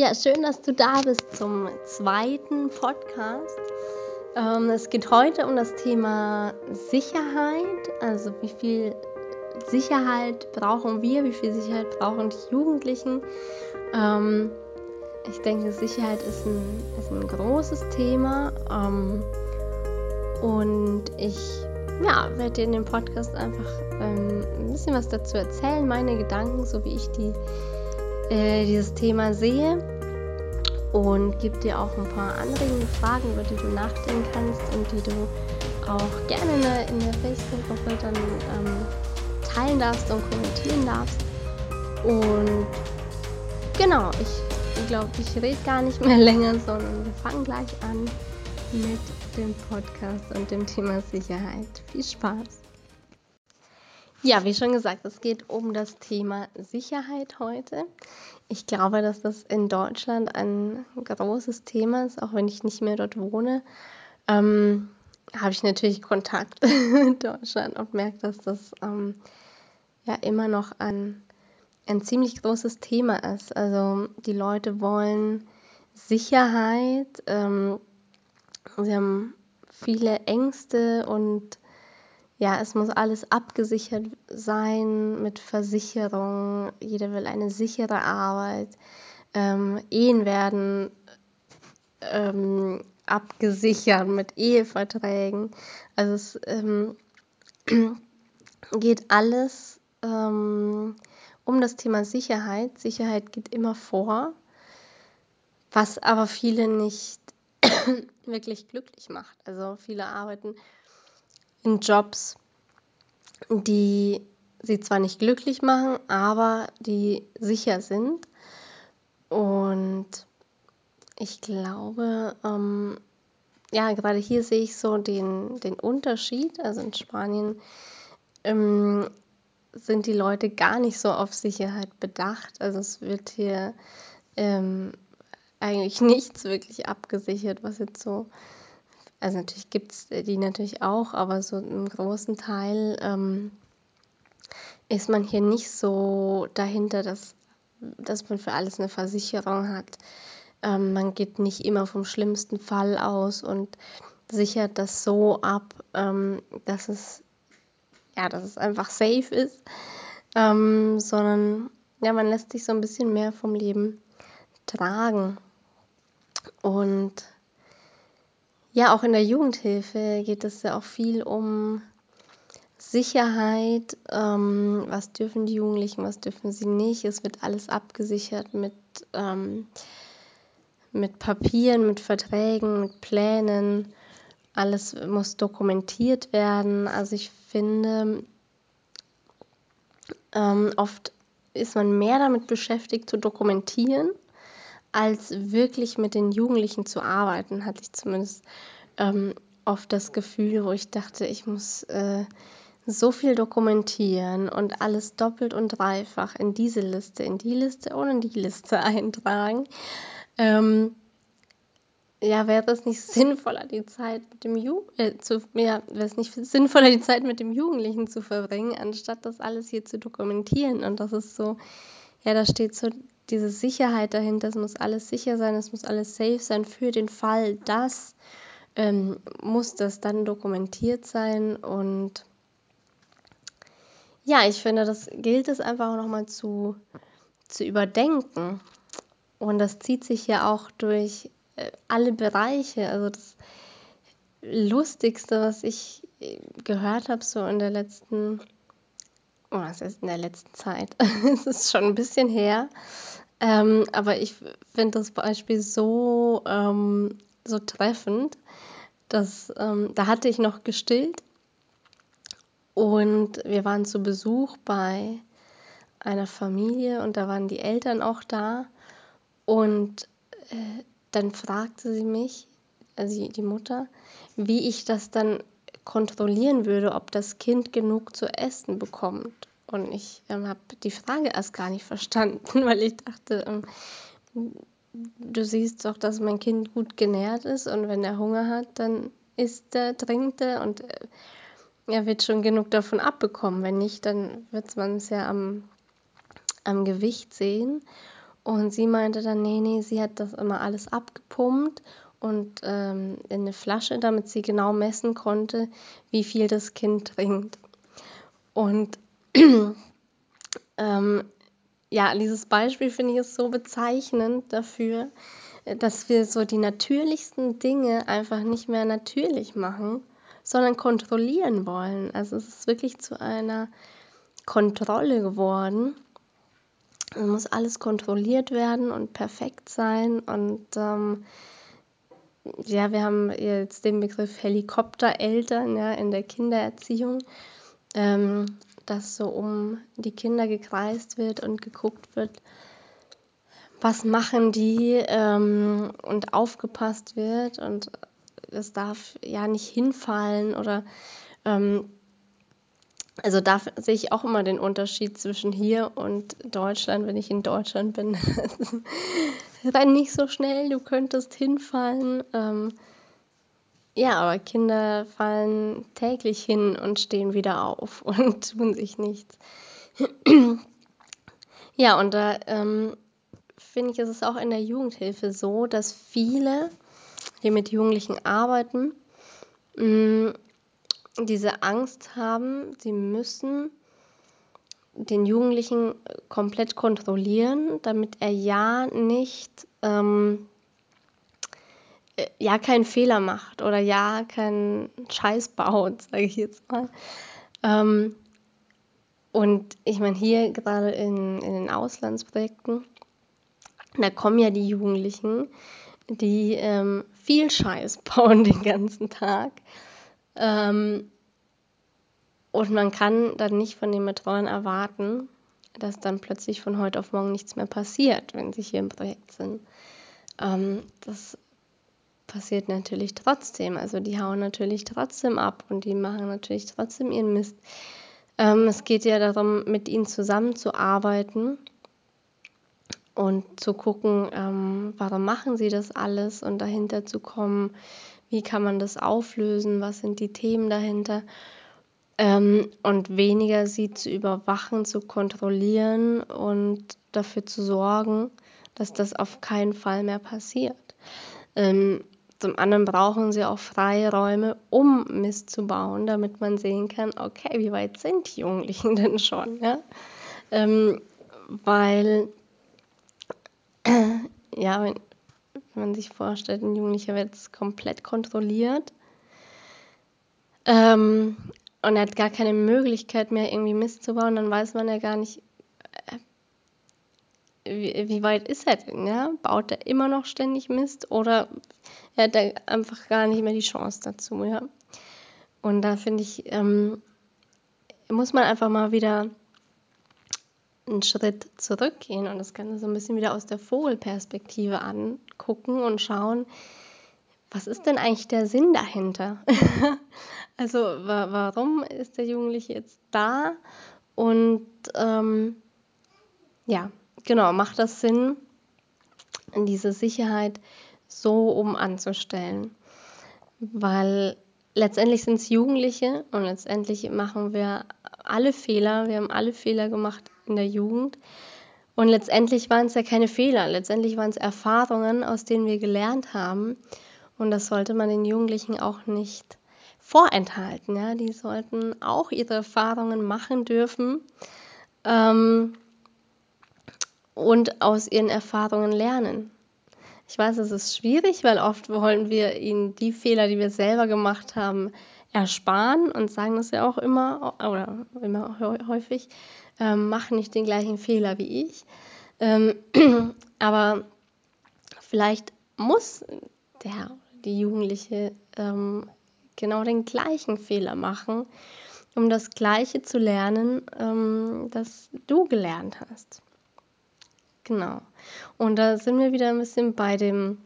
Ja, schön, dass du da bist zum zweiten Podcast. Ähm, es geht heute um das Thema Sicherheit, also wie viel Sicherheit brauchen wir, wie viel Sicherheit brauchen die Jugendlichen. Ähm, ich denke, Sicherheit ist ein, ist ein großes Thema ähm, und ich ja, werde dir in dem Podcast einfach ähm, ein bisschen was dazu erzählen, meine Gedanken, so wie ich die äh, dieses Thema sehe und gebe dir auch ein paar anregende Fragen, über die du nachdenken kannst und die du auch gerne in der, in der Facebook-Gruppe dann ähm, teilen darfst und kommentieren darfst. Und genau, ich glaube, ich rede gar nicht mehr länger, sondern wir fangen gleich an mit dem Podcast und dem Thema Sicherheit. Viel Spaß! Ja, wie schon gesagt, es geht um das Thema Sicherheit heute. Ich glaube, dass das in Deutschland ein großes Thema ist, auch wenn ich nicht mehr dort wohne. Ähm, habe ich natürlich Kontakt in Deutschland und merke, dass das ähm, ja immer noch ein, ein ziemlich großes Thema ist. Also die Leute wollen Sicherheit, ähm, sie haben viele Ängste und ja, es muss alles abgesichert sein mit Versicherung. Jeder will eine sichere Arbeit. Ähm, Ehen werden ähm, abgesichert mit Eheverträgen. Also es ähm, geht alles ähm, um das Thema Sicherheit. Sicherheit geht immer vor, was aber viele nicht wirklich glücklich macht. Also viele arbeiten in Jobs, die sie zwar nicht glücklich machen, aber die sicher sind. Und ich glaube, ähm, ja, gerade hier sehe ich so den, den Unterschied. Also in Spanien ähm, sind die Leute gar nicht so auf Sicherheit bedacht. Also es wird hier ähm, eigentlich nichts wirklich abgesichert, was jetzt so also natürlich gibt es die natürlich auch, aber so im großen Teil ähm, ist man hier nicht so dahinter, dass, dass man für alles eine Versicherung hat. Ähm, man geht nicht immer vom schlimmsten Fall aus und sichert das so ab, ähm, dass es ja, dass es einfach safe ist, ähm, sondern ja, man lässt sich so ein bisschen mehr vom Leben tragen. Und ja, auch in der Jugendhilfe geht es ja auch viel um Sicherheit. Ähm, was dürfen die Jugendlichen, was dürfen sie nicht? Es wird alles abgesichert mit, ähm, mit Papieren, mit Verträgen, mit Plänen. Alles muss dokumentiert werden. Also ich finde, ähm, oft ist man mehr damit beschäftigt zu dokumentieren als wirklich mit den Jugendlichen zu arbeiten, hatte ich zumindest ähm, oft das Gefühl, wo ich dachte, ich muss äh, so viel dokumentieren und alles doppelt und dreifach in diese Liste, in die Liste und in die Liste eintragen. Ähm, ja, wäre es nicht sinnvoller, die Zeit mit dem Ju äh, zu, ja, wäre es nicht sinnvoller, die Zeit mit dem Jugendlichen zu verbringen, anstatt das alles hier zu dokumentieren. Und das ist so, ja, da steht so diese Sicherheit dahinter, es muss alles sicher sein, es muss alles safe sein. Für den Fall, dass ähm, muss das dann dokumentiert sein. Und ja, ich finde, das gilt es einfach nochmal zu, zu überdenken. Und das zieht sich ja auch durch äh, alle Bereiche, also das Lustigste, was ich äh, gehört habe, so in der letzten, oh, was ist in der letzten Zeit? es ist schon ein bisschen her, ähm, aber ich finde das Beispiel so, ähm, so treffend, dass ähm, da hatte ich noch gestillt und wir waren zu Besuch bei einer Familie und da waren die Eltern auch da und äh, dann fragte sie mich, also die Mutter, wie ich das dann kontrollieren würde, ob das Kind genug zu essen bekommt. Und ich ähm, habe die Frage erst gar nicht verstanden, weil ich dachte, ähm, du siehst doch, dass mein Kind gut genährt ist und wenn er Hunger hat, dann isst er, trinkt er und äh, er wird schon genug davon abbekommen. Wenn nicht, dann wird man es ja am, am Gewicht sehen. Und sie meinte dann, nee, nee, sie hat das immer alles abgepumpt und ähm, in eine Flasche, damit sie genau messen konnte, wie viel das Kind trinkt. Und ähm, ja, dieses Beispiel finde ich ist so bezeichnend dafür, dass wir so die natürlichsten Dinge einfach nicht mehr natürlich machen, sondern kontrollieren wollen. Also es ist wirklich zu einer Kontrolle geworden. Es muss alles kontrolliert werden und perfekt sein. Und ähm, ja, wir haben jetzt den Begriff Helikoptereltern ja, in der Kindererziehung, ähm, dass so um die Kinder gekreist wird und geguckt wird, was machen die ähm, und aufgepasst wird und es darf ja nicht hinfallen oder ähm, also da sehe ich auch immer den Unterschied zwischen hier und Deutschland, wenn ich in Deutschland bin. Renn nicht so schnell, du könntest hinfallen. Ähm, ja, aber Kinder fallen täglich hin und stehen wieder auf und tun sich nichts. ja, und da ähm, finde ich, ist es auch in der Jugendhilfe so, dass viele, die mit Jugendlichen arbeiten, mh, mm, diese Angst haben, sie müssen den Jugendlichen komplett kontrollieren, damit er ja nicht ähm, äh, ja keinen Fehler macht oder ja keinen Scheiß baut, sage ich jetzt mal. Ähm, und ich meine, hier gerade in, in den Auslandsprojekten, da kommen ja die Jugendlichen, die ähm, viel Scheiß bauen den ganzen Tag. Ähm, und man kann dann nicht von den Betreuern erwarten, dass dann plötzlich von heute auf morgen nichts mehr passiert, wenn sie hier im Projekt sind. Ähm, das passiert natürlich trotzdem. Also die hauen natürlich trotzdem ab und die machen natürlich trotzdem ihren Mist. Ähm, es geht ja darum, mit ihnen zusammenzuarbeiten und zu gucken, ähm, warum machen sie das alles und dahinter zu kommen, wie kann man das auflösen, was sind die Themen dahinter ähm, und weniger sie zu überwachen, zu kontrollieren und dafür zu sorgen, dass das auf keinen Fall mehr passiert. Ähm, zum anderen brauchen sie auch freie Räume, um Mist zu bauen, damit man sehen kann, okay, wie weit sind die Jugendlichen denn schon? Ja? Ähm, weil, ja, wenn, wenn, man sich vorstellt, ein Jugendlicher wird komplett kontrolliert ähm, und er hat gar keine Möglichkeit mehr, irgendwie Mist zu bauen, dann weiß man ja gar nicht, wie, wie, weit ist er denn? Ja? Baut er immer noch ständig Mist oder er hat er einfach gar nicht mehr die Chance dazu? Ja? Und da finde ich, ähm, muss man einfach mal wieder einen Schritt zurückgehen und das Ganze so ein bisschen wieder aus der Vogelperspektive angucken und schauen, was ist denn eigentlich der Sinn dahinter? also wa warum ist der Jugendliche jetzt da? Und ähm, ja, genau, macht das Sinn, diese Sicherheit so um anzustellen? Weil letztendlich sind es Jugendliche und letztendlich machen wir alle Fehler, wir haben alle Fehler gemacht in der Jugend. Und letztendlich waren es ja keine Fehler, letztendlich waren es Erfahrungen, aus denen wir gelernt haben. Und das sollte man den Jugendlichen auch nicht vorenthalten. Ja? Die sollten auch ihre Erfahrungen machen dürfen. Ähm, und aus ihren Erfahrungen lernen. Ich weiß, es ist schwierig, weil oft wollen wir ihnen die Fehler, die wir selber gemacht haben, ersparen und sagen das ja auch immer oder immer häufig, ähm, mach nicht den gleichen Fehler wie ich. Ähm, aber vielleicht muss der, die Jugendliche ähm, genau den gleichen Fehler machen, um das Gleiche zu lernen, ähm, das du gelernt hast. Genau. Und da sind wir wieder ein bisschen bei dem,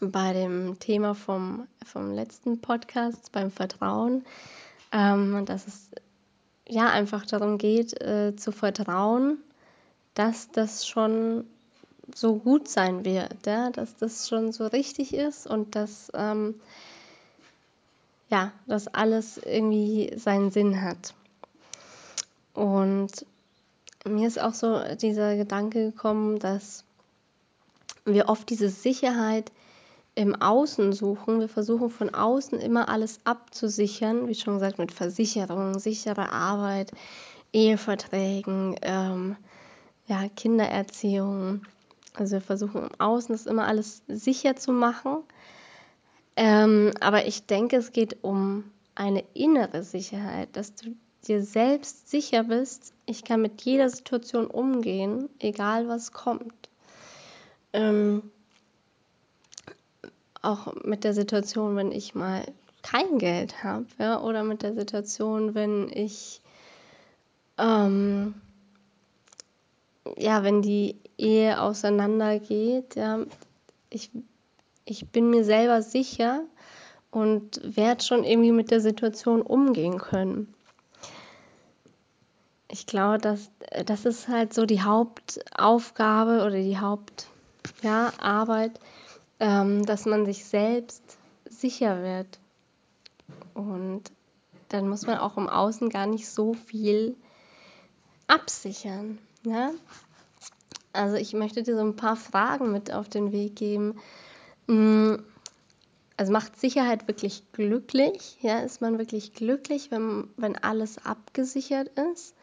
bei dem Thema vom, vom letzten Podcast, beim Vertrauen, ähm, dass es ja einfach darum geht, äh, zu vertrauen, dass das schon so gut sein wird, ja? dass das schon so richtig ist und dass ähm, ja, dass alles irgendwie seinen Sinn hat. Und mir ist auch so dieser Gedanke gekommen, dass wir oft diese Sicherheit im Außen suchen. Wir versuchen von außen immer alles abzusichern, wie schon gesagt, mit Versicherungen, sichere Arbeit, Eheverträgen, ähm, ja, Kindererziehung. Also wir versuchen im Außen das immer alles sicher zu machen. Ähm, aber ich denke, es geht um eine innere Sicherheit, dass du dir selbst sicher bist, ich kann mit jeder Situation umgehen, egal was kommt. Ähm, auch mit der Situation, wenn ich mal kein Geld habe, ja, oder mit der Situation, wenn ich, ähm, ja, wenn die Ehe auseinandergeht, ja, ich, ich bin mir selber sicher und werde schon irgendwie mit der Situation umgehen können. Ich glaube, dass das ist halt so die Hauptaufgabe oder die Hauptarbeit, ja, ähm, dass man sich selbst sicher wird. Und dann muss man auch im Außen gar nicht so viel absichern. Ja? Also ich möchte dir so ein paar Fragen mit auf den Weg geben. Mm, also macht Sicherheit wirklich glücklich? Ja, ist man wirklich glücklich, wenn, wenn alles abgesichert ist?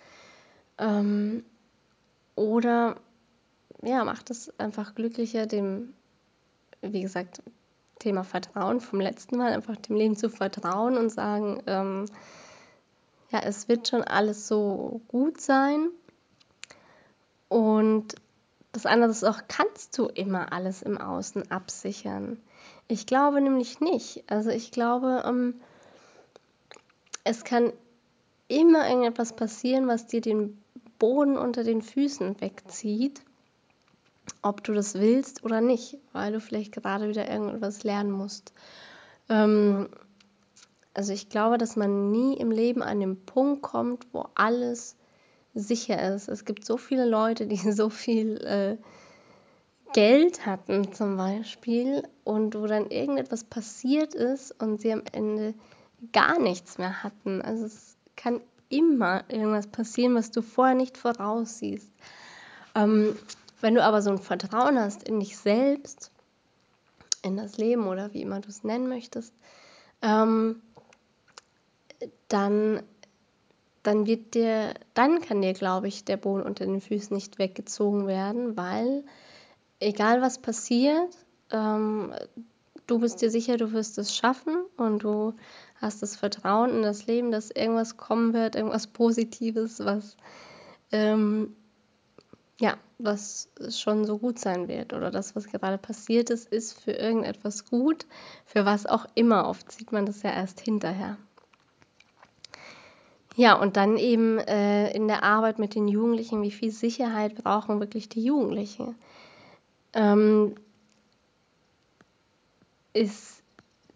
Ähm, oder ja, macht es einfach glücklicher, dem wie gesagt, Thema Vertrauen vom letzten Mal, einfach dem Leben zu vertrauen und sagen, ähm, ja, es wird schon alles so gut sein. Und das andere ist auch, kannst du immer alles im Außen absichern? Ich glaube nämlich nicht. Also ich glaube, ähm, es kann immer irgendetwas passieren, was dir den Boden unter den Füßen wegzieht ob du das willst oder nicht, weil du vielleicht gerade wieder irgendwas lernen musst. Ähm, also ich glaube, dass man nie im Leben an den Punkt kommt, wo alles sicher ist. Es gibt so viele Leute, die so viel äh, Geld hatten zum Beispiel und wo dann irgendetwas passiert ist und sie am Ende gar nichts mehr hatten. Also es kann immer irgendwas passieren, was du vorher nicht voraussiehst. Ähm, wenn du aber so ein Vertrauen hast in dich selbst, in das Leben oder wie immer du es nennen möchtest, ähm, dann, dann wird dir, dann kann dir, glaube ich, der Boden unter den Füßen nicht weggezogen werden, weil egal was passiert, ähm, du bist dir sicher, du wirst es schaffen und du hast das Vertrauen in das Leben, dass irgendwas kommen wird, irgendwas Positives, was ähm, ja, was schon so gut sein wird oder das, was gerade passiert ist, ist für irgendetwas gut, für was auch immer. Oft sieht man das ja erst hinterher. Ja, und dann eben äh, in der Arbeit mit den Jugendlichen, wie viel Sicherheit brauchen wirklich die Jugendlichen? Ähm, ist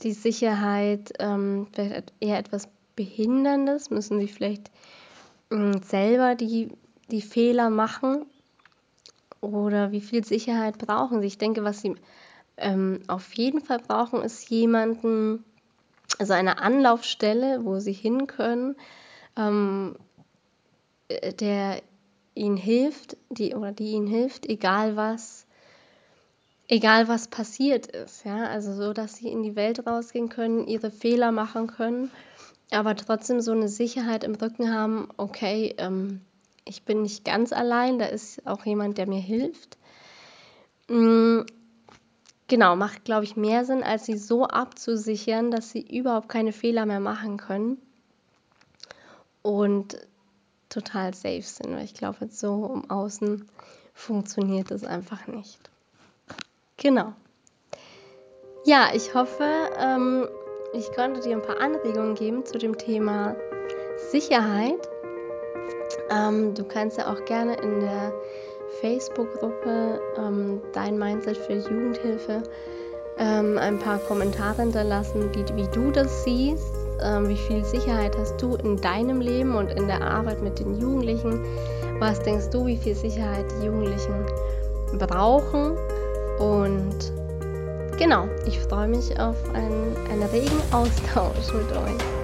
die Sicherheit ähm, vielleicht eher etwas Behinderndes? Müssen sie vielleicht äh, selber die, die Fehler machen? Oder wie viel Sicherheit brauchen sie? Ich denke, was sie ähm, auf jeden Fall brauchen, ist jemanden, also eine Anlaufstelle, wo sie hin können, ähm, äh, der ihnen hilft, die oder die ihnen hilft, egal was, egal was passiert ist, ja, also so, dass sie in die Welt rausgehen können, ihre Fehler machen können, aber trotzdem so eine Sicherheit im Rücken haben, okay, ähm, ich bin nicht ganz allein, da ist auch jemand, der mir hilft. Mm, genau, macht, glaube ich, mehr Sinn, als sie so abzusichern, dass sie überhaupt keine Fehler mehr machen können und total safe sind. Weil ich glaube, so im Außen funktioniert das einfach nicht. Genau. Ja, ich hoffe, ähm, ich konnte dir ein paar Anregungen geben zu dem Thema Sicherheit ähm, du kannst ja auch gerne in der Facebook-Gruppe ähm, Dein Mindset für Jugendhilfe ähm, ein paar Kommentare hinterlassen, wie, wie du das siehst. Ähm, wie viel Sicherheit hast du in deinem Leben und in der Arbeit mit den Jugendlichen? Was denkst du, wie viel Sicherheit die Jugendlichen brauchen? Und genau, ich freue mich auf einen, einen regen Austausch mit euch.